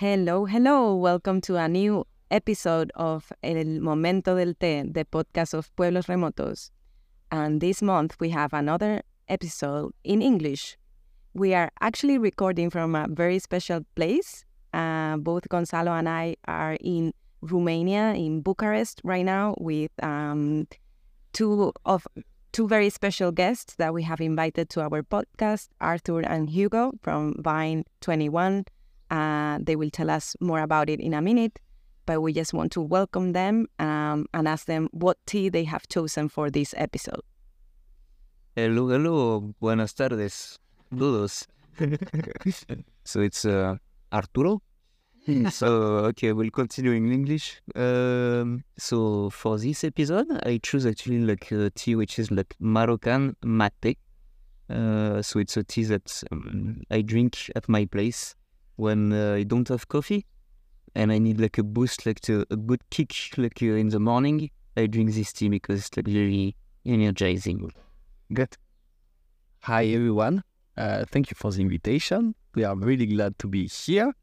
Hello, hello. Welcome to a new episode of El Momento del Té, the podcast of Pueblos Remotos. And this month we have another episode in English. We are actually recording from a very special place. Uh, both Gonzalo and I are in Romania, in Bucharest right now, with um, two of two very special guests that we have invited to our podcast, Arthur and Hugo from Vine 21. Uh, they will tell us more about it in a minute, but we just want to welcome them um, and ask them what tea they have chosen for this episode. Hello, hello, buenas tardes, todos. so it's uh, Arturo. so okay, we'll continue in English. Um, so for this episode, I choose actually like a tea which is like Moroccan mate. Uh, so it's a tea that um, I drink at my place when uh, I don't have coffee and I need like a boost, like to, a good kick, like uh, in the morning. I drink this tea because it's like very energizing. Good. Hi, everyone. Uh, thank you for the invitation. We are really glad to be here.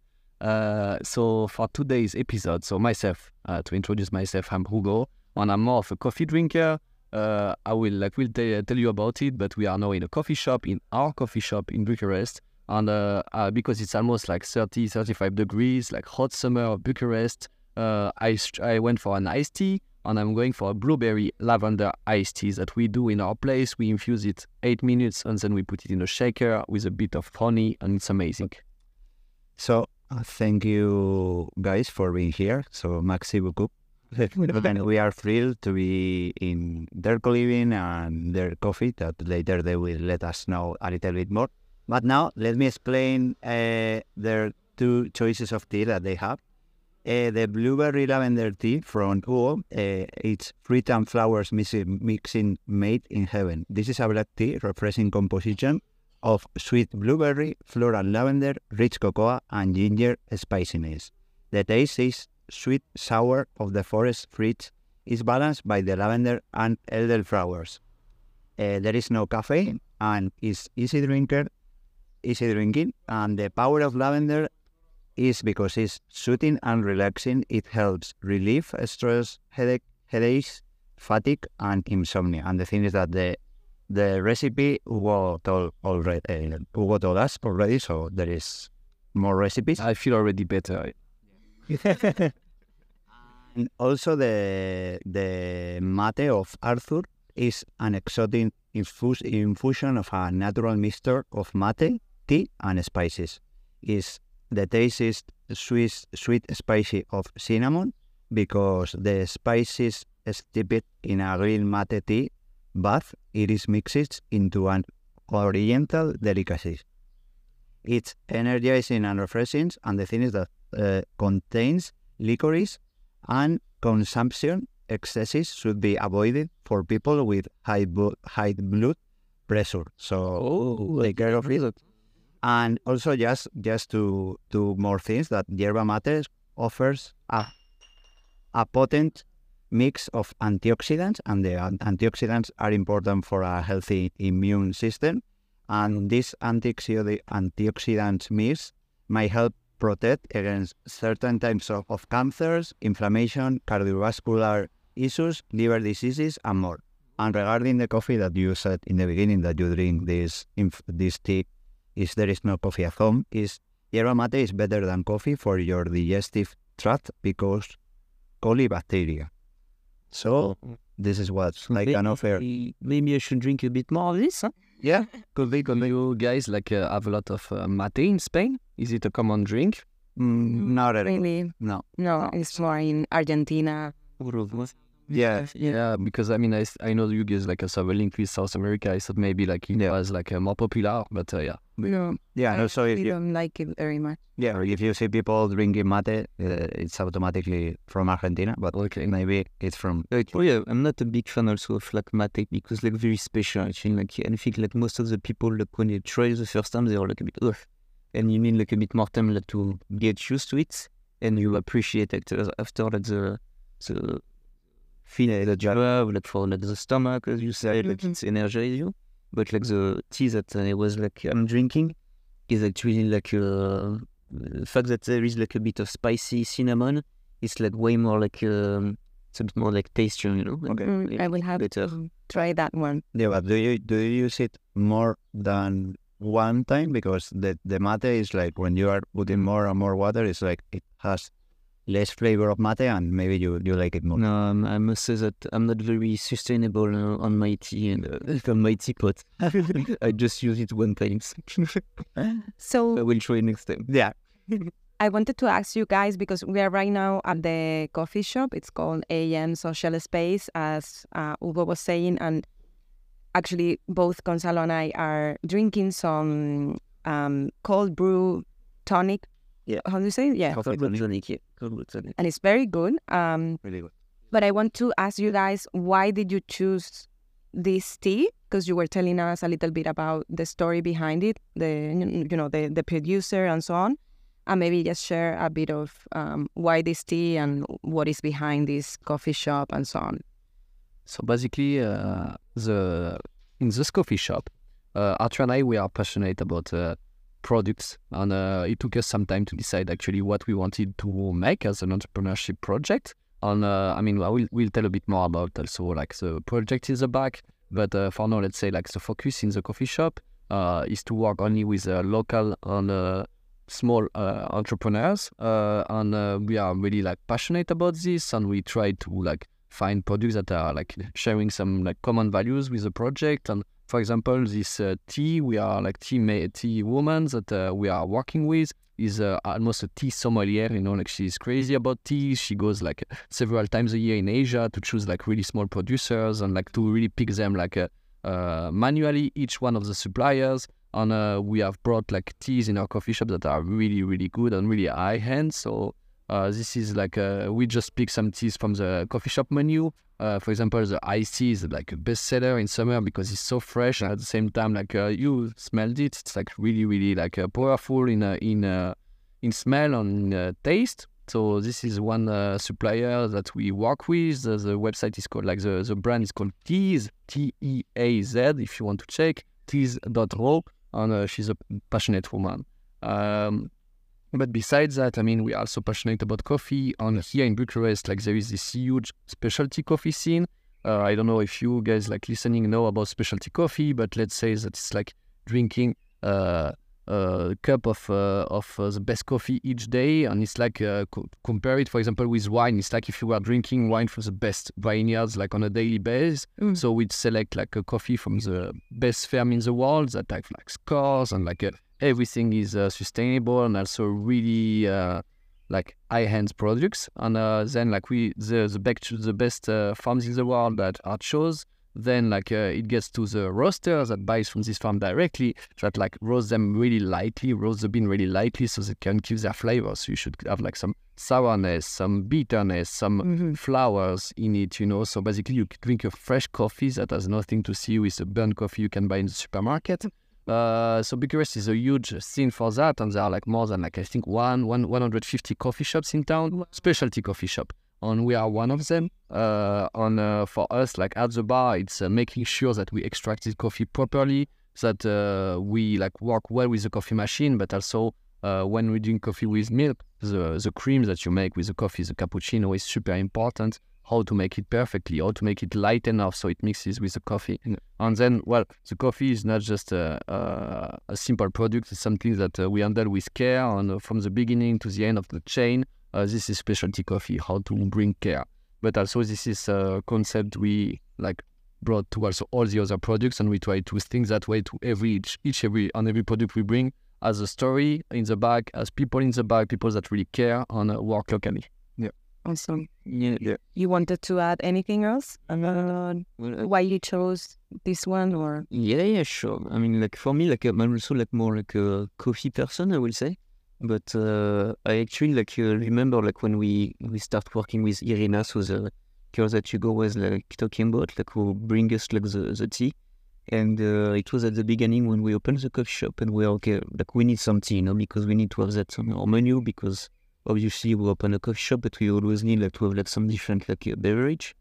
Uh, so for today's episode, so myself, uh, to introduce myself, I'm Hugo, and I'm more of a coffee drinker. Uh, I will like will tell you about it, but we are now in a coffee shop, in our coffee shop in Bucharest, and uh, uh, because it's almost like 30, 35 degrees, like hot summer of Bucharest, uh, I I went for an iced tea, and I'm going for a blueberry lavender iced tea that we do in our place. We infuse it eight minutes, and then we put it in a shaker with a bit of honey, and it's amazing. So uh, thank you guys for being here. So maxi beaucoup. and we are thrilled to be in their co-living and their coffee that later they will let us know a little bit more. But now let me explain uh, their two choices of tea that they have. Uh, the blueberry lavender tea from Hugo, uh, it's fruit and flowers mixing, mixing made in heaven. This is a black tea, refreshing composition of sweet blueberry, floral lavender, rich cocoa, and ginger spiciness. The taste is sweet sour of the forest fruits is balanced by the lavender and elderflowers. Uh, there is no caffeine and is easy drinker, easy drinking. And the power of lavender is because it's soothing and relaxing. It helps relieve stress, headache, headaches, fatigue, and insomnia. And the thing is that the the recipe Hugo told already. Uh, Hugo told us already, so there is more recipes. I feel already better. and also the the mate of Arthur is an exotic infus- infusion of a natural mixture of mate, tea, and spices. Is the taste is sweet, sweet spicy of cinnamon because the spices steeped in a green mate tea bath, it is mixed into an oriental delicacy. It's energizing and refreshing, and the thing is that uh, contains licorice and consumption excesses should be avoided for people with high, high blood pressure. So Oh, take care of it. And also just just to do more things that yerba mate offers a, a potent mix of antioxidants, and the antioxidants are important for a healthy immune system. And this antioxidant mix may help protect against certain types of, of cancers, inflammation, cardiovascular issues, liver diseases, and more. And regarding the coffee that you said in the beginning that you drink this this tea, is there is no coffee at home, is yerba mate is better than coffee for your digestive tract because colibacteria. So this is what I an offer. Maybe, maybe I should drink a bit more of this. Huh? Yeah, could be, could be. You guys like uh, have a lot of uh, mate in Spain? Is it a common drink? Mm, not at all. Really? No. No, it's more in Argentina. Yeah. Yeah, because I mean, I, I know you guys like have a link with South America. I thought maybe like it Yeah. was like uh, more popular, but uh, yeah. No, Yeah. And also, if you, don't like it very much. yeah, if you see people drinking mate, uh, it's automatically from Argentina, but Okay. maybe it's from. Like, oh yeah, I'm not a big fan also of like mate because like very special. I think like I think like most of the people like when they try the first time they are like a bit ugh, and you need like a bit more time like to get used to it, and you appreciate it after, after like the the feeling that you have like for like the stomach as you said like Mhm. it's energize you, but like the tea that I was like I'm drinking is actually like uh, the fact that there is like a bit of spicy cinnamon, it's like way more like um, it's a bit more like tastier, you know. Okay. Mm, Yeah, I will have better. to try that one. Yeah, but do you do you use it more than one time? Because the the mate is like when you are putting more and more water, it's like it has less flavor of mate, and maybe you you like it more. No, um, I must say that I'm not very sustainable uh, on my tea and uh, on my teapot. I just use it one time. So I So will try next time. Yeah. I wanted to ask you guys because we are right now at the coffee shop. It's called AM Social Space, as uh, Hugo was saying, and actually both Gonzalo and I are drinking some um, cold brew tonic. Yeah. How do you say? it? Yeah, Cold brew tonic, yeah. Tonic. and it's very good. Um, Really good. But I want to ask you guys, why did you choose this tea? Because you were telling us a little bit about the story behind it, the you know the the producer and so on, and maybe just share a bit of um, why this tea and what is behind this coffee shop and so on. So basically, uh, the in this coffee shop, uh, Arthur and I we are passionate about uh, products, and uh, it took us some time to decide actually what we wanted to make as an entrepreneurship project. And uh, I mean, I will we'll tell a bit more about also like the project in the back, but uh, for now, let's say like the focus in the coffee shop uh, is to work only with uh, local and uh, small entrepreneurs, and we are really like passionate about this, and we try to like find products that are like sharing some like common values with the project. And for example, this uh, tea, we are like tea ma- tea woman that uh, we are working with is uh, almost a tea sommelier. You know, like she's crazy about tea. She goes like several times a year in Asia to choose like really small producers and like to really pick them like uh, uh, manually each one of the suppliers. And uh, we have brought like teas in our coffee shop that are really really good and really high end. So uh, this is like uh, we just pick some teas from the coffee shop menu. Uh, for example, the iced tea is like a bestseller in summer because it's so fresh and at the same time, like uh, you smelled it, it's like really, really like uh, powerful in uh, in in smell and uh, taste. So this is one supplier that we work with. The, the website is called like the the brand is called Teaz T E A Z. If you want to check teaz.ro, and she's a passionate woman. Um, but besides that, I mean, we're also passionate about coffee. And here in Bucharest, like there is this huge specialty coffee scene. Uh, I don't know if you guys like listening know about specialty coffee, but let's say that it's like drinking uh, a cup of uh, of uh, the best coffee each day, and it's like uh, co- compare it, for example, with wine. It's like if you were drinking wine from the best vineyards, like on a daily basis. Mm. So we'd select like a coffee from the best farm in the world that have like scores and like uh, everything is uh, sustainable and also really uh, like high-end products. And uh, then like we the the best the best uh, farms in the world that are chose. Then like uh, it gets to the roaster that buys from this farm directly that like roast them really lightly, roast the bean really lightly so they can keep their flavor. So you should have like some sourness, some bitterness, some Mhm. flowers in it, you know. So basically, you can drink a fresh coffee that has nothing to see with the burnt coffee you can buy in the supermarket. Uh, so Bucharest is a huge scene for that, and there are like more than like I think one, one 150 coffee shops in town, specialty coffee shop, and we are one of them. Uh, and uh, for us, like at the bar, it's uh, making sure that we extract the coffee properly, that uh, we like work well with the coffee machine, but also uh, when we drink coffee with milk, the the cream that you make with the coffee, the cappuccino, is super important. How to make it perfectly, how to make it light enough so it mixes with the coffee, and then well, the coffee is not just a, a, a simple product; it's something that uh, we handle with care, and uh, from the beginning to the end of the chain. Uh, this is specialty coffee, how to bring care, but also this is a concept we like brought to also all the other products, and we try to think that way to every each, each every on every product we bring as a story in the back, as people in the back, people that really care and uh, work locally. Awesome. Yeah, Yeah. You wanted to add anything else? Uh, uh, why you chose this one or? Yeah, yeah, sure. I mean, like for me, like I'm also like more like a coffee person, I will say. But uh, I actually like uh, remember like when we we start working with Irina, so the girl that Hugo was like talking about, like who bring us like the, the tea. And uh, it was at the beginning when we opened the coffee shop and we were okay, like we need some tea, you know, because we need to have that on our menu because obviously we open a coffee shop, but we always need like to have like some different like uh, beverage.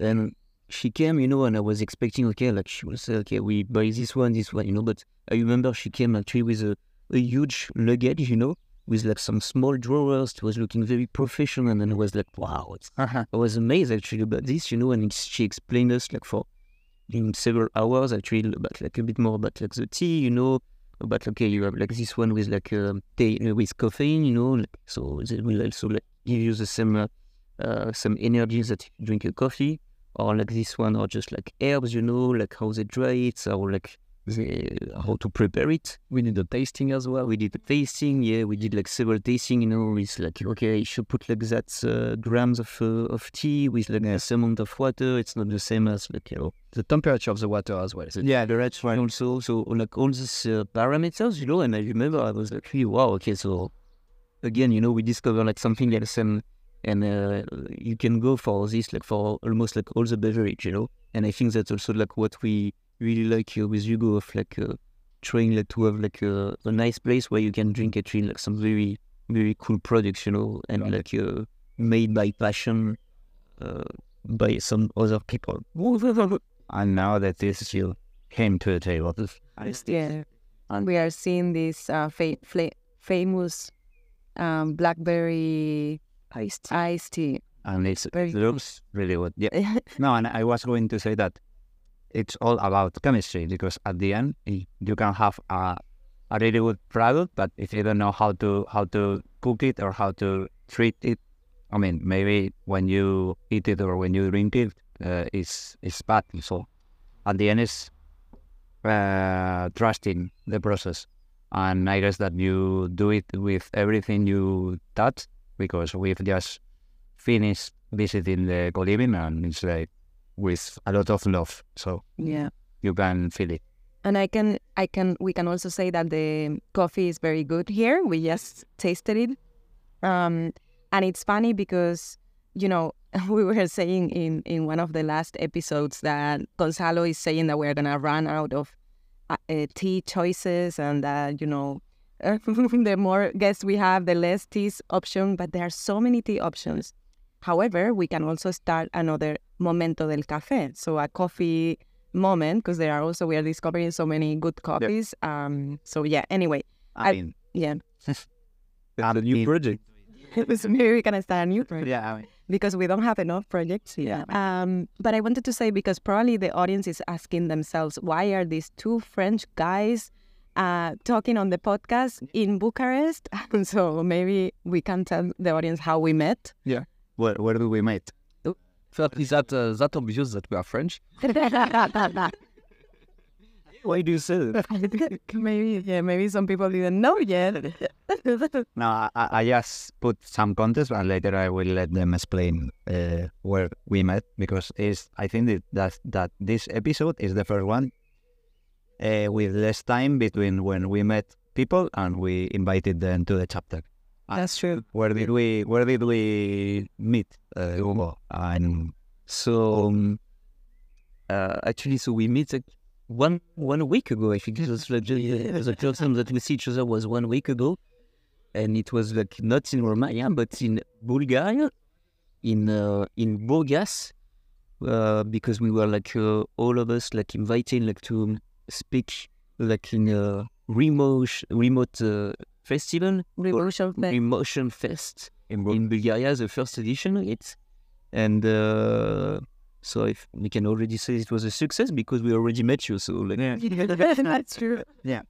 And she came, you know, and I was expecting, okay, like she will say, okay, we buy this one, this one, you know, but I remember she came actually with a, a huge luggage, you know, with like some small drawers. It was looking very professional, and then I was like, wow, it's, Uh-huh. I was amazed actually about this, you know. And it's- she explained us like for in several hours actually about like a bit more about like the tea, you know, about okay, you have like this one with like um, tea uh, with caffeine, you know, so it will also like give you the same uh, uh, some energy that you drink a coffee, or like this one, or just like herbs, you know, like how they dry it, or like the, how to prepare it. We need the tasting as well. We did a tasting, yeah, we did like several tasting, you know, it's like okay, you should put like that uh, grams of uh, of tea with like this amount of water. It's not the same as like you know The temperature of the water as well. Yeah, the red wine. also so like all these uh, parameters, you know. And I remember I was like, wow, okay, so again, you know, we discover like something else, and and uh, you can go for this like for almost like all the beverage, you know. And I think that's also like what we really like uh, with Hugo of like uh, trying like to have like a, a nice place where you can drink actually like some very very cool products, you know, and Got like uh, made by passion uh, by some other people. And now that this you came to the table, Yeah. And we are seeing this uh, fa- fla- famous um, blackberry Iced. iced tea. and it's, it looks really good. Yeah. No, and I was going to say that it's all about chemistry because at the end you can have a, a really good product, but if you don't know how to how to cook it or how to treat it, I mean, maybe when you eat it or when you drink it, uh, it's it's bad. So at the end, it's uh, trusting the process, and I guess that you do it with everything you touch because we've just finished visiting the co-living and it's like with a lot of love so Yeah. you can feel it And I can, I can, we can also say that the coffee is very good here. We just tasted it, um, and it's funny because you know we were saying in in one of the last episodes that Gonzalo is saying that we're gonna run out of uh, uh, tea choices, and that you know the more guests we have, the less tea option. But there are so many tea options. However, we can also start another momento del café, so a coffee moment because there are also we are discovering so many good coffees. Um. So yeah. Anyway, i I- mean yeah. a new project. so maybe we can start a new project yeah I mean, because we don't have enough projects. Yeah. Um. But I wanted to say because probably the audience is asking themselves why are these two French guys. Uh, talking on the podcast in Bucharest, so maybe we can tell the audience how we met. Where, where do we meet First, is that uh, that obvious that we are French? Why do you say that? maybe, yeah, maybe some people didn't know yet. no I, I I just put some context and later i will let them explain uh, where we met because it's i think that that, that this episode is the first one uh, with less time between when we met people and we invited them to the chapter That's true. where did we where did we meet uh, and So um, uh, actually, so we meet like, one one week ago. I think it was like uh, the first time that we see each other was one week ago, and it was like not in Romania but in Bulgaria, in uh, in Burgas, uh, because we were like uh, all of us like invited like to speak like in a remote remote uh, festival Remotion Fest. Emotion Fest in, Bulgaria, the first edition of it. And uh, so if we can already say it was a success because we already met you. So like, That's true. Yeah.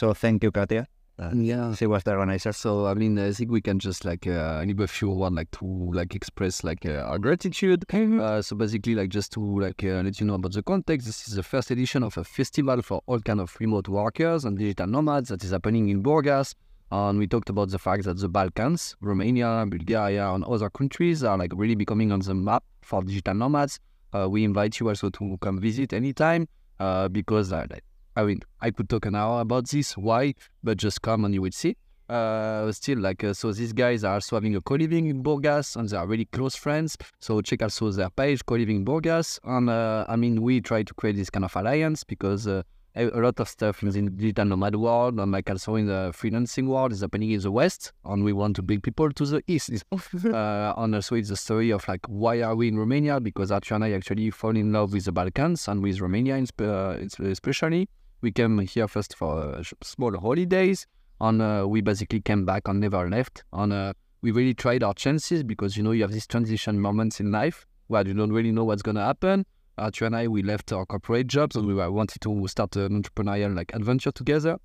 so thank you Katia uh, Yeah. she was the organizer So I mean, I think we can just like uh, any a few want like to like express like uh, our gratitude. Uh, so basically, like just to like uh, let you know about the context, this is the first edition of a festival for all kind of remote workers and digital nomads that is happening in Burgas. And we talked about the fact that the Balkans, Romania, Bulgaria, and other countries are like really becoming on the map for digital nomads. Uh, we invite you also to come visit anytime uh, because uh, like, I mean, I could talk an hour about this. Why? But just come and you will see. Uh, still, like, uh, so these guys are also having a co-living in Burgas and they are really close friends. So check also their page, co-living Burgas. And uh, I mean, we try to create this kind of alliance because uh, a lot of stuff in the digital nomad world and like also in the freelancing world is happening in the West. And we want to bring people to the East. uh, and also it's the story of like, why are we in Romania? Because Archie and I actually fall in love with the Balkans and with Romania in sp- uh, especially. We came here first for uh, small holidays And uh, we basically came back and never left. And uh, we really tried our chances because, you know, you have these transition moments in life where you don't really know what's going to happen. Arthur and I, we left our corporate jobs and we were, wanted to start an entrepreneurial like adventure together.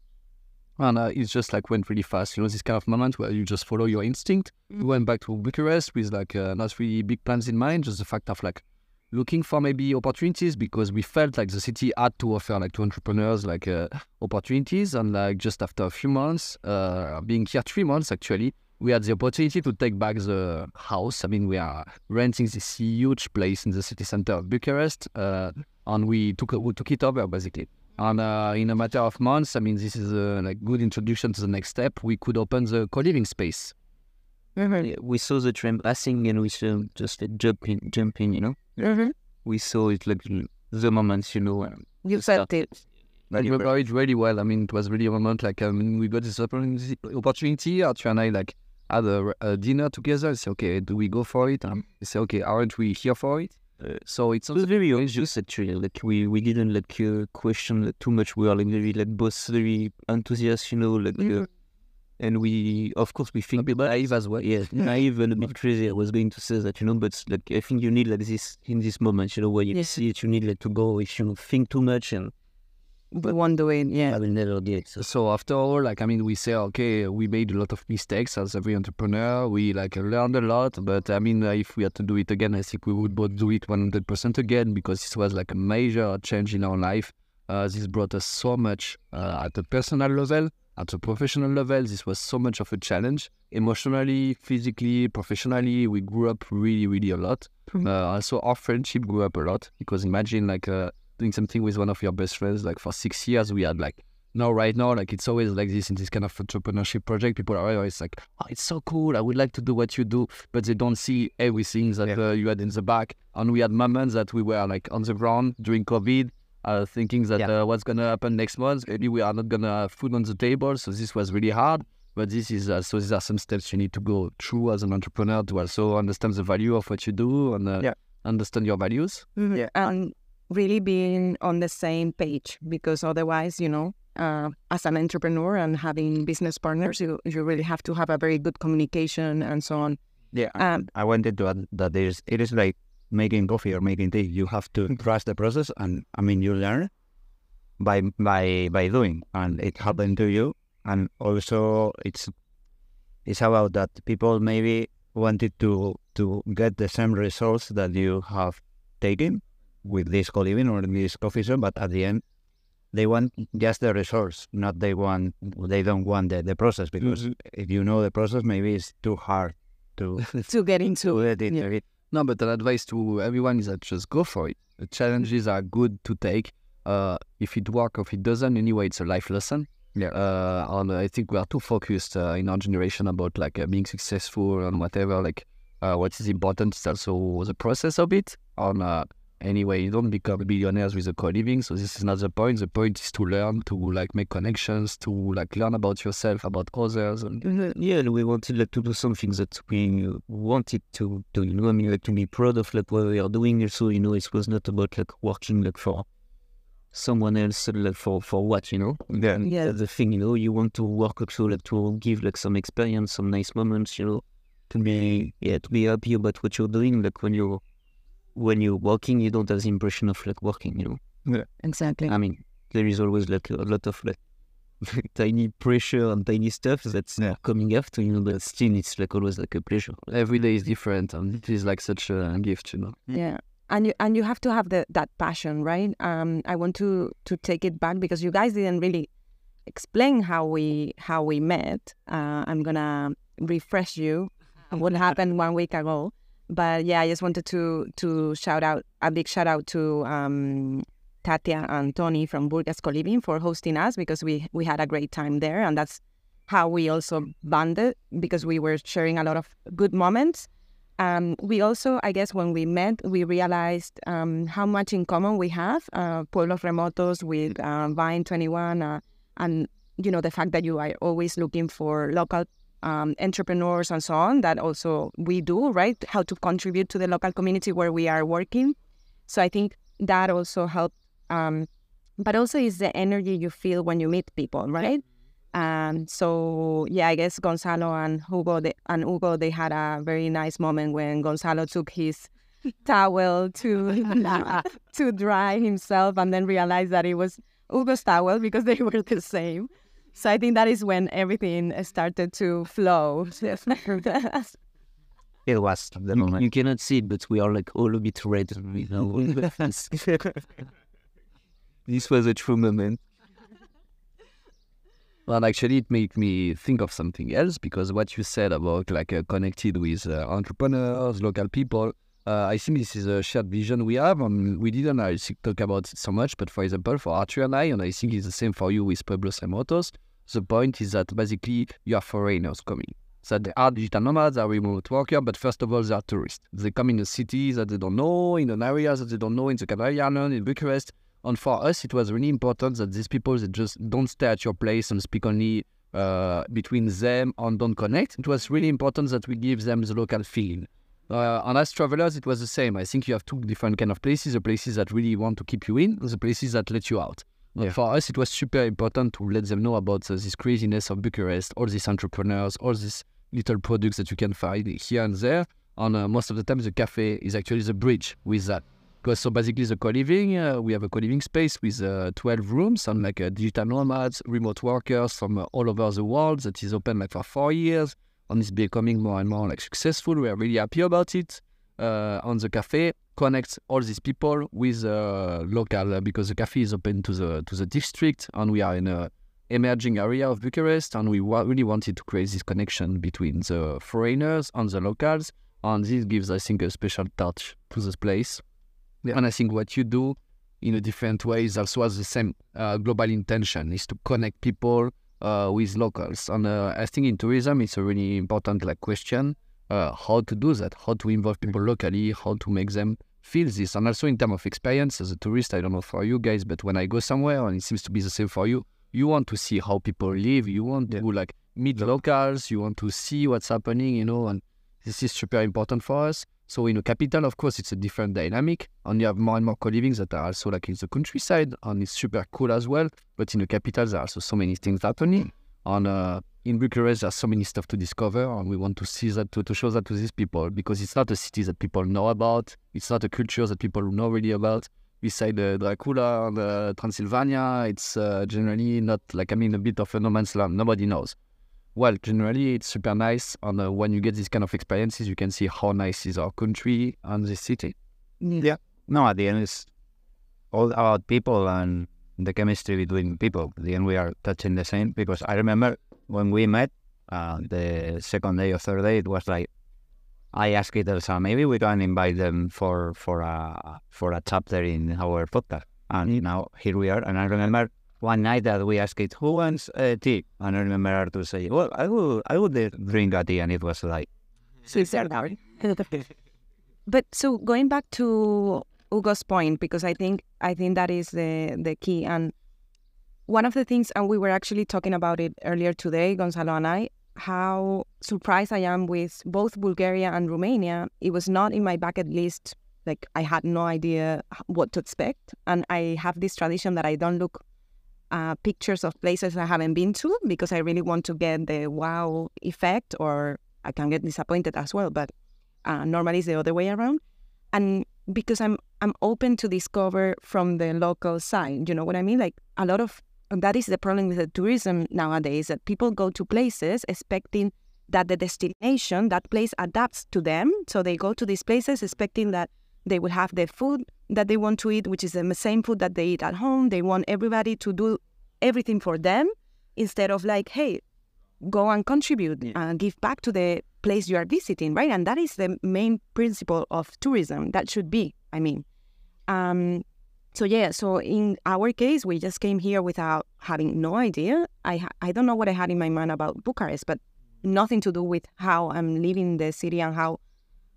And uh, it's just like went really fast. You know, this kind of moment where you just follow your instinct. We went back to Bucharest with like uh, not really big plans in mind, just the fact of like looking for maybe opportunities because we felt like the city had to offer like to entrepreneurs like uh, opportunities. And like just after a few months, uh, being here three months actually, we had the opportunity to take back the house. I mean, we are renting this huge place in the city center of Bucharest, uh, and we took we took it over basically. And uh, in a matter of months, I mean, this is a like good introduction to the next step. We could open the co-living space. We saw the train passing and we saw just jumping, jumping, you know. Mm-hmm. We saw it like the moment, you know. um, You to start. felt it. I remember it really well. I mean, it was really a moment like I mean, we got this opportunity. opportunity Arthur and I like had a, a dinner together. I say, okay, do we go for it? Um, we say, okay, aren't we here for it? Uh, So it's It was very obvious actually. Like we, we didn't like uh, question like, too much. We were like very like both very enthusiastic, you know. Like uh, and we of course we think a bit about naive as well. yeah, naive and a bit crazy. I was going to say that, you know, but like I think you need like this in this moment, you know, where you Yeah. see it, you need like to go. If you think too much, and We won't do it. I Yeah. will never do it. So, So after all, like I mean, we say okay, we made a lot of mistakes as every entrepreneur. We like learned a lot, but I mean, uh, if we had to do it again, I think we would both do it one hundred percent again because this was like a major change in our life. Uh, this brought us so much uh, at a personal level, at a professional level. This was so much of a challenge, emotionally, physically, professionally. We grew up really, really a lot. Mhm. Uh, also, our friendship grew up a lot because imagine like uh, doing something with one of your best friends like for six years. We had like now right now like it's always like this in this kind of entrepreneurship project people are always like oh it's so cool i would like to do what you do but they don't see everything that uh, you had in the back and we had moments that we were like on the ground during covid uh, thinking that Yeah. uh, what's gonna happen next month maybe we are not gonna have food on the table so this was really hard but this is uh, so these are some steps you need to go through as an entrepreneur to also understand the value of what you do and uh, Yeah. understand your values Mhm. And really being on the same page because otherwise, you know, uh, as an entrepreneur and having business partners, you, you really have to have a very good communication and so on. Yeah, Um, I wanted to add that there's, it is like making coffee or making tea. You have to trust the process, and I mean, you learn by by by doing, and it happened to you. And also, it's it's about that people maybe wanted to to get the same results that you have taken with this co-living or this coffee shop, but at the end, they want just the results, not they want they don't want the, the process because mm-hmm. if you know the process, maybe it's too hard to to get into to get yeah. it- No, but an advice to everyone is that just go for it. The challenges are good to take. Uh, if it works or if it doesn't, anyway, it's a life lesson. Yeah. Uh, and I think we are too focused uh, in our generation about like uh, being successful and whatever. Like, uh, what is important is also the process of it. Uh, anyway, you don't become billionaires with a co-living. So this is not the point. The point is to learn, to like make connections, to like learn about yourself, about others, and yeah, we wanted like to do something that we wanted to do. You know, I mean, like to be proud of like what we are doing. So you know, it was not about like working like for someone else, like for for what you know. Yeah. And Yeah. the thing, you know, you want to work also like to give like some experience, some nice moments, you know, to be yeah, to be happy about what you're doing. Like when you're when you're working, you don't have the impression of like working, you know. Yeah. exactly. I mean, there is always like a lot of like tiny pressure and tiny stuff that's Yeah. coming after, you know, but still it's like always like a pleasure. every day is different. And it is like such a gift, you know. Yeah. And you and you have to have the, that passion, right? Um, I want to to take it back because you guys didn't really explain how we how we met. Uh, I'm gonna refresh you on what happened one week ago. But yeah, I just wanted to to shout out a big shout out to um, Katia and Tony from Burgas Co-Living for hosting us because we we had a great time there, and that's how we also bonded because we were sharing a lot of good moments. Um, we also, I guess, when we met, we realized um, how much in common we have. Uh, Pueblos Remotos with uh, Vine 21, uh, and you know the fact that you are always looking for local um, entrepreneurs and so on. That also we do, right? How to contribute to the local community where we are working. So I think that also helped. Um, but also is the energy you feel when you meet people, right? And so yeah, I guess Gonzalo and Hugo they, and Hugo they had a very nice moment when Gonzalo took his towel to to dry himself and then realized that it was Hugo's towel because they were the same. So I think that is when everything started to flow. It was the moment. you cannot see it, but we are like all a bit red. You know? this was a true moment. Well, actually, it made me think of something else because what you said about like uh, connected with uh, entrepreneurs, local people, uh, I think this is a shared vision we have. And we didn't uh, talk about it so much, but for example, for Arthur and I, and I think it's the same for you with Pueblos Remotos, the point is that basically you have foreigners coming. So they are digital nomads, are remote workers, but first of all, they are tourists. They come in a city that they don't know, in an area that they don't know, in the Canary Islands, in Bucharest. And for us, it was really important that these people that just don't stay at your place and speak only uh, between them and don't connect. It was really important that we give them the local feeling. Uh, and as travelers, it was the same. I think you have two different kind of places: the places that really want to keep you in, the places that let you out. Yeah. For us, it was super important to let them know about uh, this craziness of Bucharest, all these entrepreneurs, all these little products that you can find here and there. And uh, most of the time, the cafe is actually the bridge with that. Because so basically, the co-living, uh, we have a co-living space with uh, 12 rooms and like uh, digital nomads, remote workers from uh, all over the world that is open like for four years and it's becoming more and more like successful. We are really happy about it. Uh, on the cafe connects all these people with uh, local uh, because the cafe is open to the to the district and we are in a emerging area of Bucharest and we wa- really wanted to create this connection between the foreigners and the locals and this gives I think a special touch to this place. And I think what you do in a different way is also has the same uh, global intention is to connect people uh, with locals. And uh, I think in tourism, it's a really important like question uh, how to do that, how to involve people locally, how to make them feel this. And also in terms of experience as a tourist, I don't know for you guys, but when I go somewhere, and it seems to be the same for you, you want to see how people live, you want to like meet locals, you want to see what's happening, you know, and this is super important for us. So in a capital, of course, it's a different dynamic, and you have more and more co-livings that are also like in the countryside, and it's super cool as well. But in the capital, there are also so many things happening. And uh, in Bucharest, there's so many stuff to discover, and we want to see that to, to show that to these people because it's not a city that people know about. It's not a culture that people know really about. Beside uh, Dracula and uh, Transylvania, it's uh, generally not like I mean a bit of a no man's land. Nobody knows. Well, generally, it's super nice, and uh, when you get these kind of experiences, you can see how nice is our country and the city. Yeah. No, at the end, it's all about people and the chemistry between people. At the end, we are touching the same because I remember when we met uh, the second day or third day, it was like I asked it Elsa, maybe we can invite them for for a for a chapter in our podcast. And now here we are. And I remember one night that we asked it, who wants a tea? And I remember her to say, well, I will I would drink a tea, and it was like. But so going back to Hugo's point, because I think I think that is the the key. And one of the things, and we were actually talking about it earlier today, Gonzalo and I, how surprised I am with both Bulgaria and Romania. It was not in my bucket list. Like I had no idea what to expect, and I have this tradition that I don't look uh, pictures of places I haven't been to because I really want to get the wow effect, or I can get disappointed as well. But uh, normally it's the other way around, and because I'm I'm open to discover from the local side. You know what I mean? Like a lot of that is the problem with the tourism nowadays that people go to places expecting that the destination, that place adapts to them. So they go to these places expecting that they will have the food that they want to eat, which is the same food that they eat at home. They want everybody to do everything for them instead of like, hey, go and contribute and give back to the place you are visiting, right? And that is the main principle of tourism. That should be, I mean. Um, so yeah, so in our case, we just came here without having no idea. I ha- I don't know what I had in my mind about Bucharest, but nothing to do with how I'm living the city and how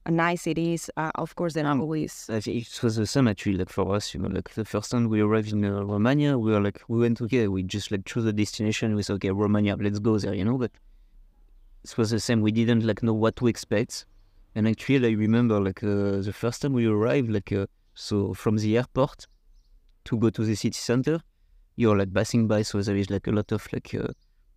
nice it is. Uh, of course, then always. I It was the same actually, like for us, you know, like the first time we arrived in uh, Romania, we were like, we went, okay, we just like chose the destination, we said, okay, Romania, let's go there, you know, but it was the same, we didn't like know what to expect. And actually, I remember like uh, the first time we arrived, like, uh, so from the airport to go to the city center, you're like passing by, so there is like a lot of like uh,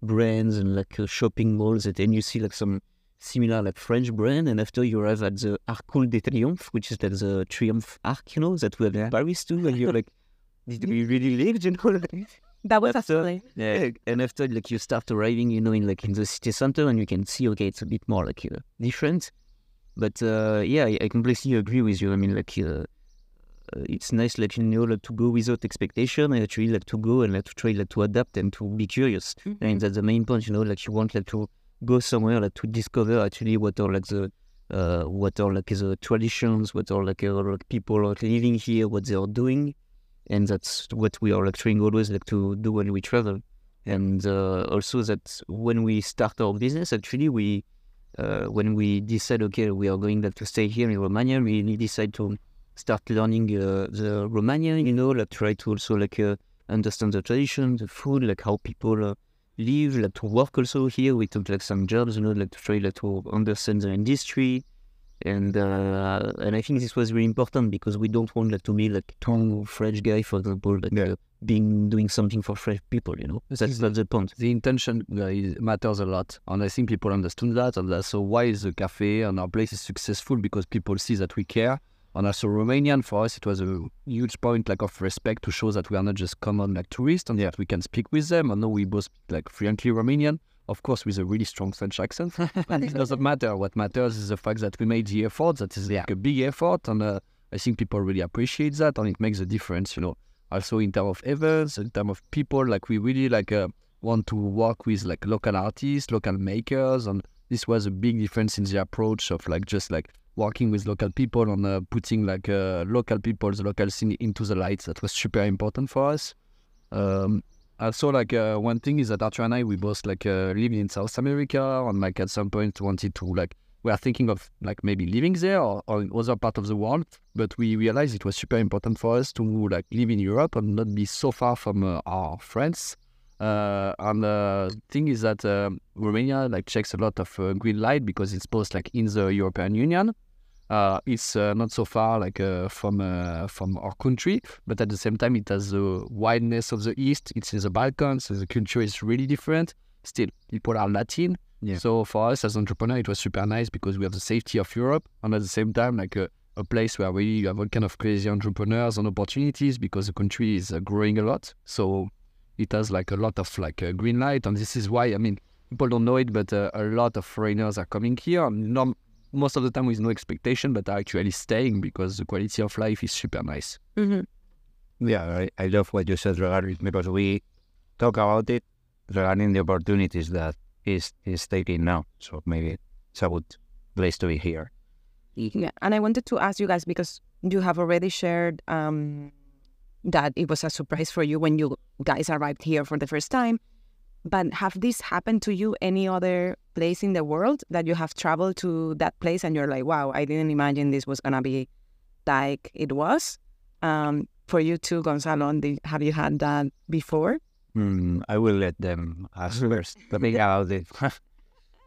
brands and like uh, shopping malls, and you see like some similar like French brand, and after you arrive at the Arc de Triomphe, which is like the Triumph Arc, you know, that we have in Paris too, and you're like, did we really live, you know? That was After- Yeah, and after like you start arriving, you know, in like in the city center, and you can see, okay, it's a bit more like uh, different. But uh, yeah, I, I completely agree with you. I mean, like uh, uh, it's nice, like you know, like to go without expectation, and actually like to go and like to try like to adapt and to be curious. And that's the main point, you know, like you want like to go somewhere like to discover actually what are like the uh, what are like the traditions, what are like, uh, like people are living here, what they are doing, and that's what we are like trying always like to do when we travel. And uh, also that when we start our business, actually we uh, when we decide okay we are going like, to stay here in Romania, we decide to start learning uh, the Romanian, you know, like try to also like uh, understand the tradition, the food, like how people uh, live, like to work also here. We took like some jobs, you know, like to try like to understand the industry. And uh, and I think this was really important because we don't want like to be like two French guy, for example, like Yeah. uh, being doing something for French people, you know. That's not the point. the intention uh, is- matters a lot, and I think people understand that. And that's so why is the cafe and our place is successful because people see that we care. And also Romanian for us, it was a huge point like of respect to show that we are not just common like tourists and that we can speak with them. I know we both speak like fluently Romanian, of course with a really strong French accent, but it doesn't matter. What matters is the fact that we made the effort. That is like a big effort, and uh, I think people really appreciate that, and it makes a difference. You know, also in terms of events, in terms of people, like we really like. Uh, want to work with like local artists, local makers, and this was a big difference in the approach of like just like working with local people and uh, putting like uh, local people, the local scene into the lights. That was super important for us. Um, also, like uh, one thing is that Arthur and I, we both like uh, lived in South America, and like at some point wanted to like we are thinking of like maybe living there or, or in other part of the world. But we realized it was super important for us to like live in Europe and not be so far from uh, our friends. Uh, and the thing is that uh, Romania like checks a lot of uh, green light because it's both like in the European Union. Uh, it's uh, not so far like uh, from uh, from our country, but at the same time it has the wideness of the east. It's in the Balkans, so the culture is really different. Still, people are Latin. Yeah. So for us as entrepreneur, it was super nice because we have the safety of Europe, and at the same time like a, a place where we have all kind of crazy entrepreneurs and opportunities because the country is uh, growing a lot. So it has like a lot of like uh, green light, and this is why I mean people don't know it, but uh, a lot of foreigners are coming here. And norm- most of the time with no expectation, but are actually staying because the quality of life is super nice. hmm Yeah, I, I love what you said regarding because we talk about it regarding the opportunities that is is taking now. So maybe it's a good place to be here. Yeah, and I wanted to ask you guys because you have already shared um, that it was a surprise for you when you guys arrived here for the first time. But have this happened to you any other place in the world that you have traveled to that place and you're like, wow, I didn't imagine this was gonna be like it was. Um, for you too, Gonzalo, and the- have you had that before? Hmm, I will let them ask first. Think about it.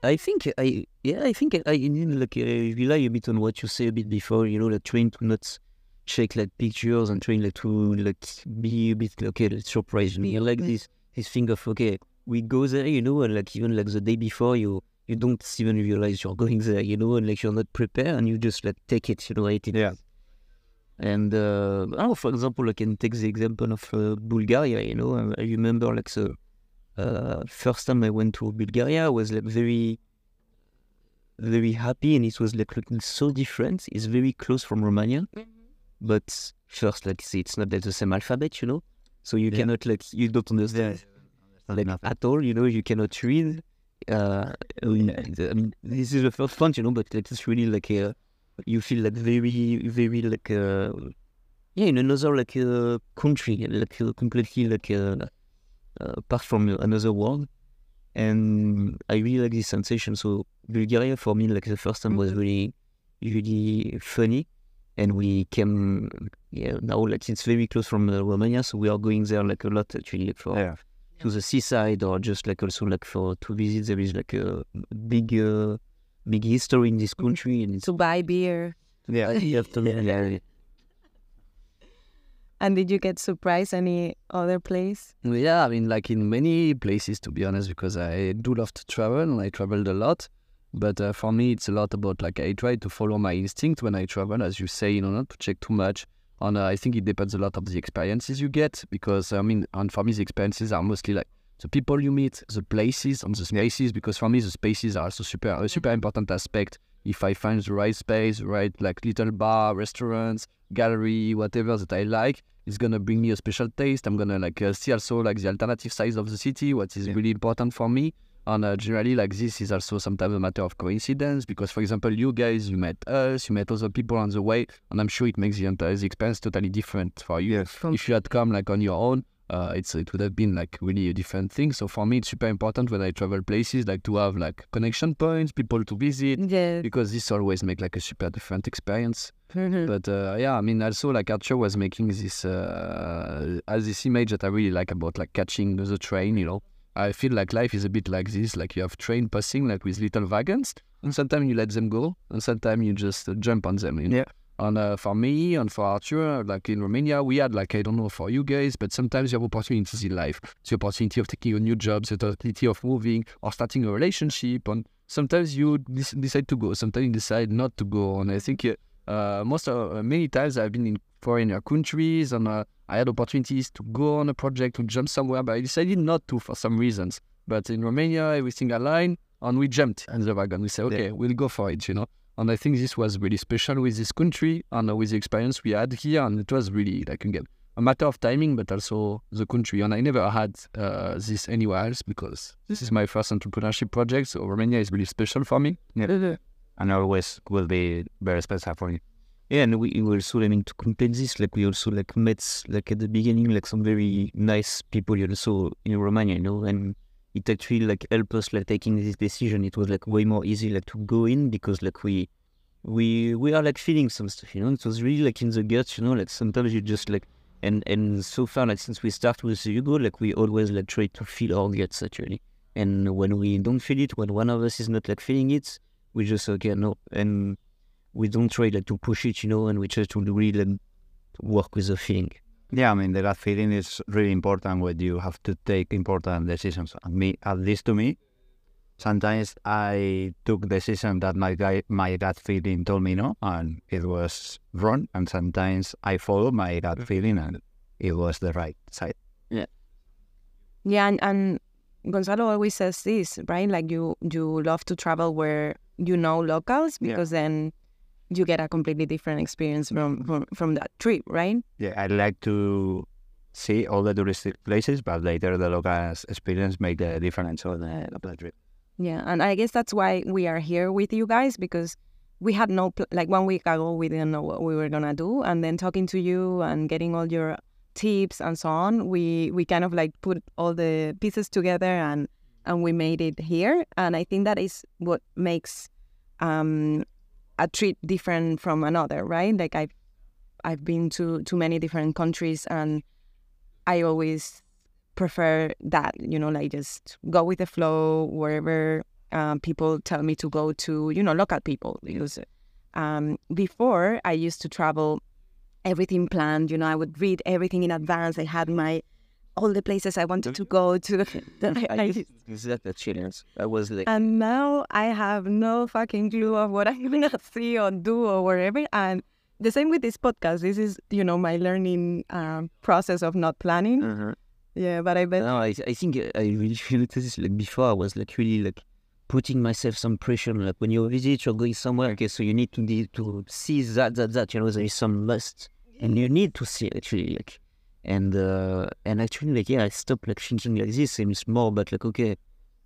I think I yeah I think I, I need like uh, rely a bit on what you say a bit before you know like trying to not check like pictures and trying like to like be a bit like, okay let's surprise me I like this this thing of okay we go there you know and like even like the day before you you don't even realize you're going there you know and like you're not prepared and you just like take it you know right Yeah. and uh, I don't know, for example I can take the example of uh, Bulgaria you know I, I remember like the uh, first time I went to Bulgaria, I was like very, very happy, and it was like looking so different. It's very close from Romania, but first, like, see, it's not like the same alphabet, you know. So you Yeah. cannot like you don't understand like At all, you know. You cannot read. Uh, I mean, this is the first one, you know, but it's really like uh, you feel like very, very like uh, yeah, in another like uh, country, like uh, completely like. Uh, uh, apart from another world. And I really like this sensation. So Bulgaria for me, like the first time was really, really funny. And we came, yeah, now like it's very close from uh, Romania, so we are going there like a lot actually like for Yeah. To the seaside or just like also like for to visit. There is like a big, uh, big history in this country, and it's To buy beer. Yeah. yeah, absolutely. Yeah. And did you get surprised any other place? Yeah, I mean, like in many places, to be honest, because I do love to travel and I traveled a lot. But uh, for me, it's a lot about like I try to follow my instinct when I travel, as you say, you know, not to check too much. And uh, I think it depends a lot of the experiences you get because I mean, and for me, the experiences are mostly like the people you meet, the places, and the spaces. Because for me, the spaces are also super a super important aspect. If I find the right space, right like little bar, restaurants, gallery, whatever that I like, it's gonna bring me a special taste. I'm gonna like uh, see also like the alternative sides of the city, what is Yeah. really important for me. And uh, generally, like this is also sometimes a matter of coincidence because, for example, you guys, you met us, you met other people on the way, and I'm sure it makes the entire the experience totally different for you. Yes. If you had come like on your own, uh, it's it would have been like really a different thing. So for me, it's super important when I travel places like to have like connection points, people to visit, Yeah. because this always make like a super different experience. Mhm. But uh, yeah, I mean, also like Arthur was making this uh, as this image that I really like about like catching the train. You know, I feel like life is a bit like this. Like you have train passing like with little wagons, and sometimes you let them go, and sometimes you just uh, jump on them. You know? Yeah. And uh, for me and for Arthur, like in Romania, we had like I don't know for you guys, but sometimes you have opportunities in life. The opportunity of taking a new job, the opportunity of moving or starting a relationship, and sometimes you decide to go, sometimes you decide not to go. And I think uh, uh, most of, uh, many times I've been in foreign countries and uh, I had opportunities to go on a project to jump somewhere, but I decided not to for some reasons. But in Romania, everything aligned, and we jumped in the wagon. We said, okay, Yeah. we'll go for it, you know. And I think this was really special with this country and with the experience we had here. And it was really like again a matter of timing, but also the country. And I never had uh, this anywhere else because this is my first entrepreneurship project. So Romania is really special for me. And always will be very special for you. Yeah, and we we also, I mean, to complete this, like we also like met like at the beginning like some very nice people you know, so in Romania, you know, and it actually like helped us like taking this decision. It was like way more easy like to go in because like we we we are like feeling some stuff, you know. It was really like in the gut, you know. Like sometimes you just like and and so far like since we start with Hugo, like we always like try to feel our guts actually. And when we don't feel it, when one of us is not like feeling it, we just okay no and we don't try like to push it, you know, and we try to really like, work with the feeling. Yeah, I mean, the gut feeling is really important when you have to take important decisions. And me, at least to me, sometimes I took decision that my guy, my gut feeling told me no, and it was wrong. And sometimes I followed my gut feeling, and it was the right side. Yeah, Yeah, and, and Gonzalo always says this, right? Like you you love to travel where you know locals Yeah. because then you get a completely different experience from, from from that trip, right? Yeah, I'd like to see all the touristic places, but later the local experience make the difference on the, of the trip. Yeah, and I guess that's why we are here with you guys because we had no pl- like one week ago we didn't know what we were gonna do, and then talking to you and getting all your tips and so on, we we kind of like put all the pieces together and and we made it here, and I think that is what makes um, a trip different from another, right? Like I've I've been to to many different countries and I always prefer that, you know, like just go with the flow wherever um, people tell me to go to, you know, local people. Because um, before I used to travel, everything planned, you know, I would read everything in advance. I had my all the places I wanted to go to. that I- I- Is that the? I was like, and now I have no fucking clue of what I'm gonna see or do or whatever. And the same with this podcast. This is, you know, my learning um, process of not planning. uh-huh. Yeah, but I bet. No, I, I think I really feel this like before I was like really like putting myself some pressure like when you visit you're going somewhere okay so you need to need to see that that that you know there is some must and you need to see actually like and uh and actually like yeah I stopped like thinking like this and it's more about like okay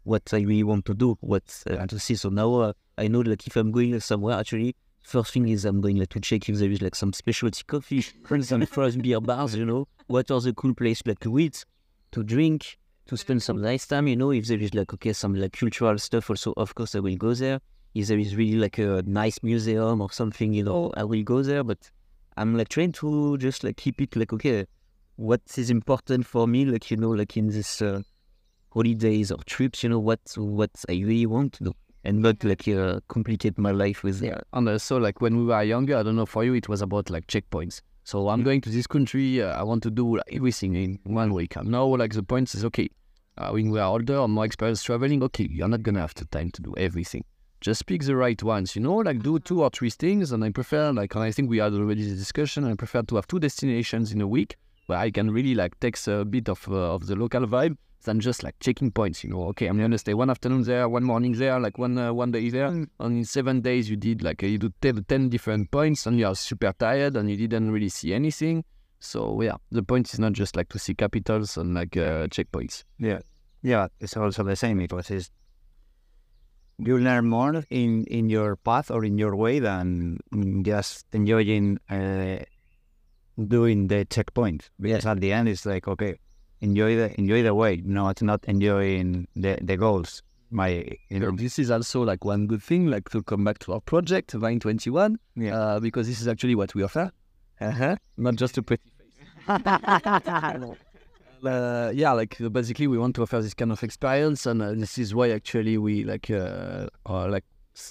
what I really want to do what I want to see so now uh, I know like if I'm going somewhere actually first thing is I'm going like to check if there is like some specialty coffee some frozen beer bars you know what are the cool places like to eat to drink, to spend some nice time, you know, if there is like, okay, some like cultural stuff also, of course I will go there. If there is really like a nice museum or something, you know, I will go there. But I'm like trying to just like keep it like, okay, what is important for me, like, you know, like in this uh, holidays or trips, you know, what, what I really want to do and not like uh, complicate my life with that. And uh, so, like when we were younger, I don't know for you, it was about like checkpoints. So I'm going to this country. Uh, I want to do like, everything in one week. And now, like the point is, okay, uh, when we are older or more experienced traveling, okay, you're not gonna have the time to do everything. Just pick the right ones, you know, like do two or three things. And I prefer, like, and I think we had already the discussion. I prefer to have two destinations in a week where I can really like take a bit of uh, of the local vibe than just like checking points. You know, okay, I'm gonna stay one afternoon there, one morning there, like one uh, one day there. Mm. And in seven days, you did like uh, you do 10, 10 different points, and you are super tired, and you didn't really see anything. So yeah, the point is not just like to see capitals and like uh, checkpoints. Yeah, yeah, it's also the same because it's you learn more in in your path or in your way than just enjoying uh, doing the checkpoint. Because at the end, it's like okay, enjoy the enjoy the way. No, it's not enjoying the the goals. My you know, This is also like one good thing, like to come back to our project, Vine 21, Yeah. uh, because this is actually what we offer. Uh-huh. Not just a pretty uh, yeah, like uh, basically we want to offer this kind of experience, and uh, this is why actually we like uh, uh like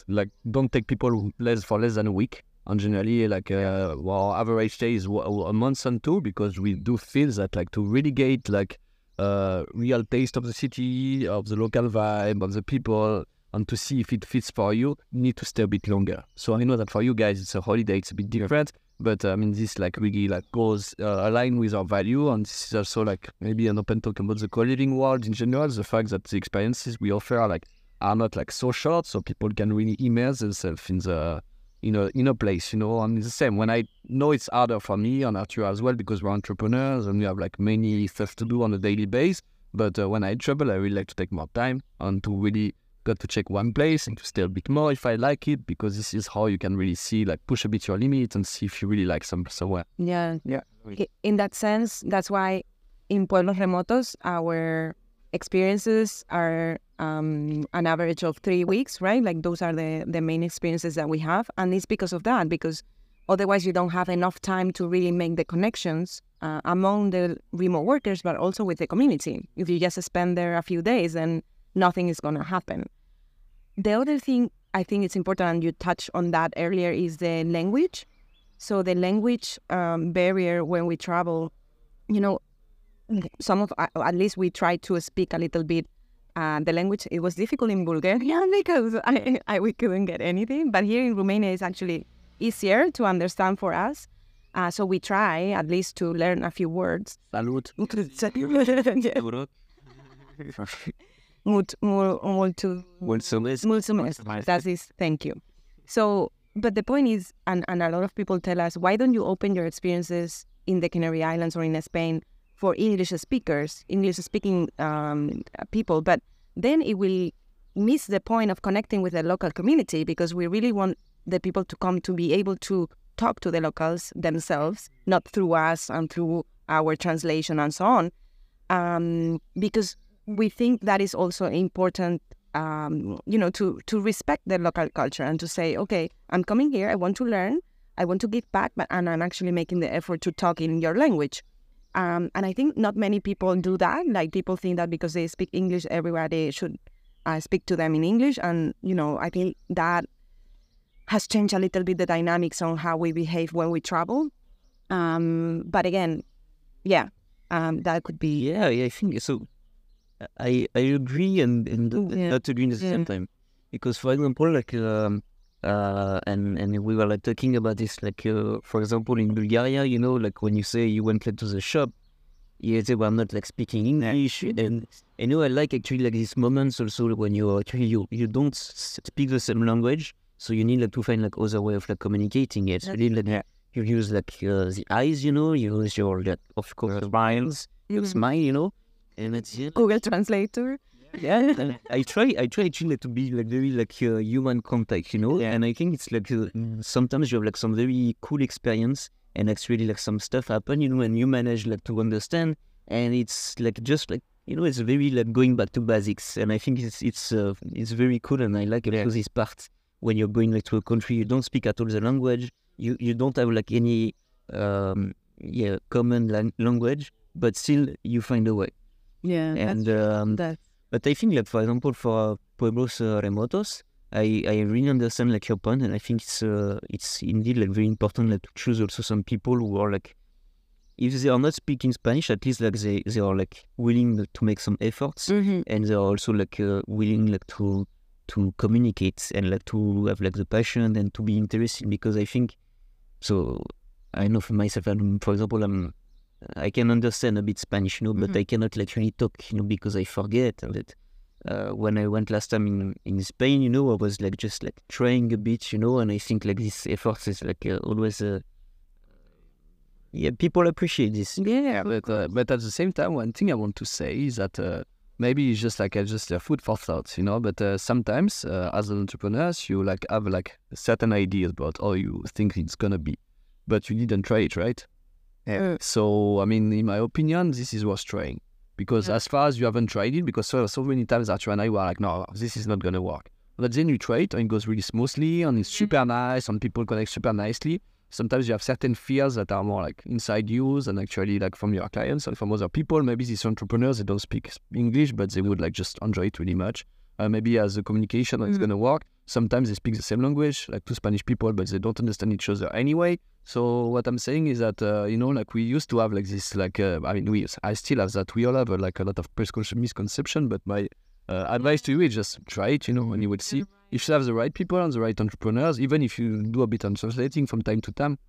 like don't take people less for less than a week. And generally, like uh, well, our average stay is a month and two because we do feel that like to really get like uh real taste of the city, of the local vibe, of the people, and to see if it fits for you, you need to stay a bit longer. So I know that for you guys, it's a holiday, it's a bit different. But uh, I mean, this like really like goes uh, align with our value, and this is also like maybe an open talk about the co-living world in general. The fact that the experiences we offer are like are not like so short, so people can really immerse themselves in the in a in a place, you know. And it's the same when I know it's harder for me and Arthur as well because we're entrepreneurs and we have like many stuff to do on a daily basis. But uh, when I travel, I really like to take more time and to really got to check one place and to stay a bit more if I like it because this is how you can really see like push a bit your limit and see if you really like some somewhere. Yeah. Yeah. In that sense, that's why in Pueblos Remotos, our experiences are um, an average of three weeks, right? Like those are the, the main experiences that we have. And it's because of that, because otherwise you don't have enough time to really make the connections uh, among the remote workers, but also with the community. If you just spend there a few days, then nothing is going to happen. The other thing I think it's important, and you touched on that earlier, is the language. So the language um, barrier when we travel, you know, some of uh, at least we try to speak a little bit. Uh, the language it was difficult in Bulgaria because I, I we couldn't get anything, but here in Romania it's actually easier to understand for us. Uh, so we try at least to learn a few words. Salut. Mult, mul, multu, Mulțumesc. Mulțumesc. That is thank you. So, but the point is, and, and a lot of people tell us, why don't you open your experiences in the Canary Islands or in Spain for English speakers, English speaking um, people? But then it will miss the point of connecting with the local community because we really want the people to come to be able to talk to the locals themselves, not through us and through our translation and so on. Um, because we think that is also important um, you know to to respect the local culture and to say okay i'm coming here i want to learn i want to give back but and i'm actually making the effort to talk in your language um, and i think not many people do that like people think that because they speak english everywhere they should uh, speak to them in english and you know i think that has changed a little bit the dynamics on how we behave when we travel um, but again yeah um, that could be Yeah, yeah, I think so. I I agree and and Yeah. not agree at the Yeah. same time, because for example, like um, uh, and and we were like talking about this, like uh, for example in Bulgaria, you know, like when you say you went like, to the shop, yeah, they were not like speaking English, and you know I like actually like these moments also when you actually you you don't speak the same language, so you need like to find like other way of like communicating it. So you need like you use like uh, the eyes, you know, you use your like, of course smiles, your smile, you know, and it's yeah, google translator yeah, I try. I try actually to be like very like uh, human contact, you know. Yeah. And I think it's like uh, sometimes you have like some very cool experience, and actually like some stuff happen, you know, and you manage like to understand, and it's like just like you know, it's very like going back to basics, and I think it's it's uh, it's very cool, and I like also this part when you're going like to a country you don't speak at all the language, you you don't have like any um yeah common lang- language, but still you find a way, yeah and um, that's but I think that, for example, for Pueblos uh, Remotos, I, I really understand like your point, and I think it's uh, it's indeed like very important like to choose also some people who are like if they are not speaking Spanish, at least like they, they are like willing to make some efforts, Mm-hmm. and they are also like uh, willing like to to communicate and like to have like the passion and to be interested because I think so. I know for myself, I'm, for example, I'm I can understand a bit Spanish, you know, but Mhm. I cannot like really talk, you know, because I forget and that. Uh, when I went last time in, in Spain, you know, I was like just like trying a bit, you know, and I think like this effort is like uh, always, uh, yeah, people appreciate this. Yeah, but uh, but at the same time, one thing I want to say is that uh, maybe it's just like uh, just a food for thought, you know. But uh, sometimes, uh, as an entrepreneur, you like have like certain ideas about how you think it's gonna be, but you didn't try it, right? Yeah. So I mean, in my opinion, this is worth trying because Yeah. as far as you haven't tried it, because so so many times that you and I were like, no, this is not gonna work. But then you try it and it goes really smoothly and it's super nice and people connect super nicely sometimes you have certain fears that are more like inside you and actually like from your clients and from other people. Maybe these entrepreneurs they don't speak English, but they would like just enjoy it really much. Uh, maybe as a communication it's Mhm. gonna work. Sometimes they speak the same language, like two Spanish people, but they don't understand each other anyway. So what I'm saying is that uh, you know, like we used to have like this, like uh, I mean, we I still have that. We all have uh, like a lot of miscon- misconception, but my uh, advice to you is just try it, you know, and you will see if you have the right people and the right entrepreneurs, even if you do a bit on translating from time to time,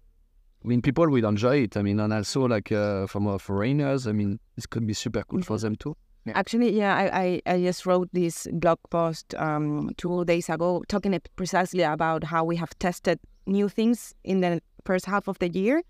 I mean, people will enjoy it. I mean, and also like uh, from uh, foreigners, I mean, this could be super cool for them too. Actually, yeah, I, I, I just wrote this blog post um, two days ago talking precisely about how we have tested new things in the first half of the year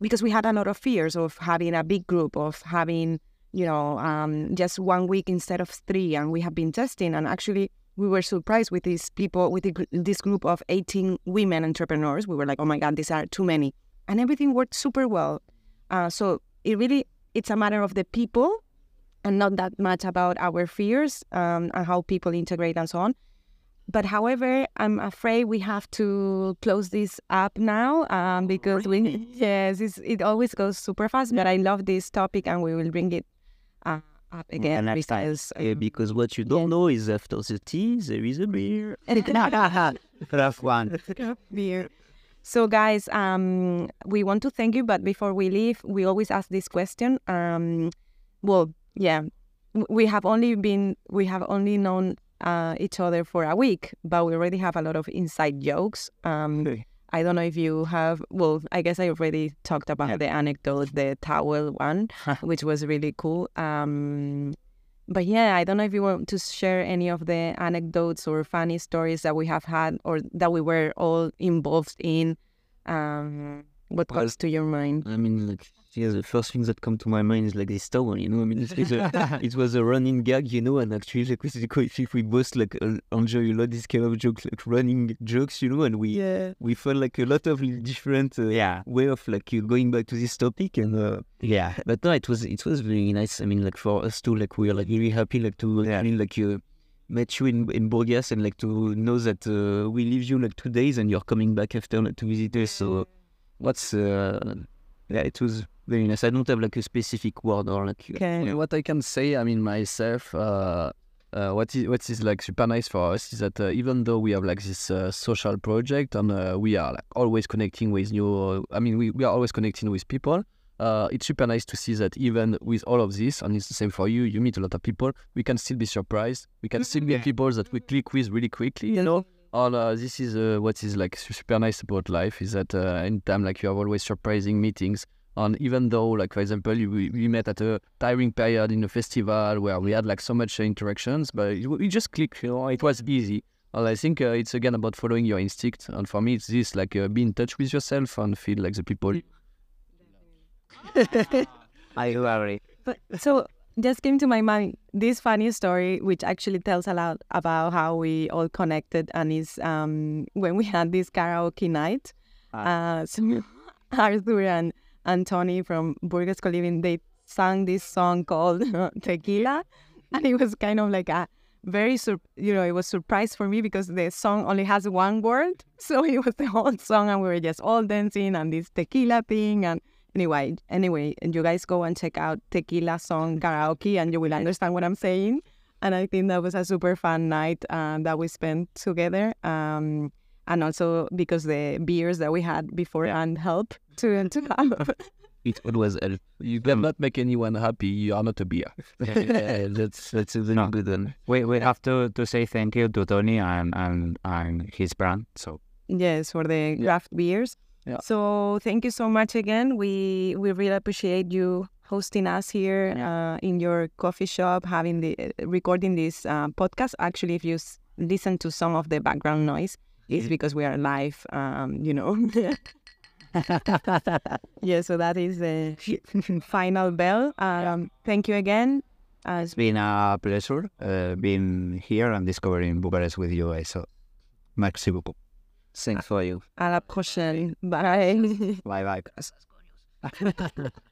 because we had a lot of fears of having a big group, of having, you know, um, just one week instead of three. And we have been testing, and actually, we were surprised with these people, with the, this group of 18 women entrepreneurs. We were like, oh my God, these are too many. And everything worked super well. Uh, so it really, it's a matter of the people and not that much about our fears um, and how people integrate and so on. But however, I'm afraid we have to close this up now um, because we yes, it always goes super fast. But I love this topic, and we will bring it uh, up again next time. because um, because what you don't yeah. know is after the tea there is a beer. Rough one. beer. So, guys, um, we want to thank you, but before we leave, we always ask this question. Um, well, yeah, we have only been, we have only known uh, each other for a week, but we already have a lot of inside jokes. Um, Okay. I don't know if you have. Well, I guess I already talked about Yeah. the anecdote, the towel one, which was really cool. Um, but yeah, I don't know if you want to share any of the anecdotes or funny stories that we have had or that we were all involved in. Um, what Well, comes to your mind? I mean, like, yeah, the first thing that come to my mind is like this towel, you know. I mean, it, was a, it was a running gag, you know, and actually, like, we- I think we both like uh, enjoy a lot this kind of jokes, like running jokes, you know, and we Yeah. we felt like a lot of different uh, Yeah. way of like uh, going back to this topic, and uh, Yeah. but no, it was it was very nice. I mean, like for us too, like we are like really happy, like to Yeah. like uh, met you in in Burgas and like to know that uh, we leave you like two days and you're coming back after like, to visit us. So what's uh, yeah, it was. I don't have like a specific word or like Okay. What I can say, I mean, myself, uh, uh, what is what is like super nice for us is that uh, even though we have like this uh, social project and uh, we are like always connecting with new, I mean, we, we are always connecting with people. Uh, it's super nice to see that even with all of this, and it's the same for you, you meet a lot of people, we can still be surprised. We can still meet people that we click with really quickly, you know. And uh, this is uh, what is like super nice about life is that uh, anytime like you have always surprising meetings and even though, like for example, we, we met at a tiring period in a festival where we had like so much uh, interactions, but it, we just clicked. You know, it was easy. And I think uh, it's again about following your instinct. And for me, it's this like uh, be in touch with yourself and feel like the people. I agree. But so just came to my mind this funny story, which actually tells a lot about how we all connected, and is um, when we had this karaoke night. Uh, so Arthur and, and Tony from Burgas Coliving, they sang this song called Tequila, and it was kind of like a very sur- you know it was surprise for me because the song only has one word so it was the whole song and we were just all dancing and this tequila thing and Anyway, anyway, and you guys go and check out Tequila Song Karaoke, and you will understand what I'm saying. and I think that was a super fun night uh, that we spent together. Um, and also because the beers that we had beforehand help to to have. It always helps. You cannot make anyone happy. You are not a beer. Yeah, that's that's a No. good one. We we have to, to say thank you to Tony and, and, and his brand. So Yes, for the craft beers. Yeah. So thank you so much again. We we really appreciate you hosting us here uh, in your coffee shop, having the recording this uh, podcast. Actually, if you s- listen to some of the background noise, it's because we are live. Um, you know. yeah. So that is the final bell. Um, thank you again. Uh, it's been a pleasure uh, being here and discovering Bucharest with you guys. So merci beaucoup. Thanks for you. à la prochaine. Bye. Bye bye.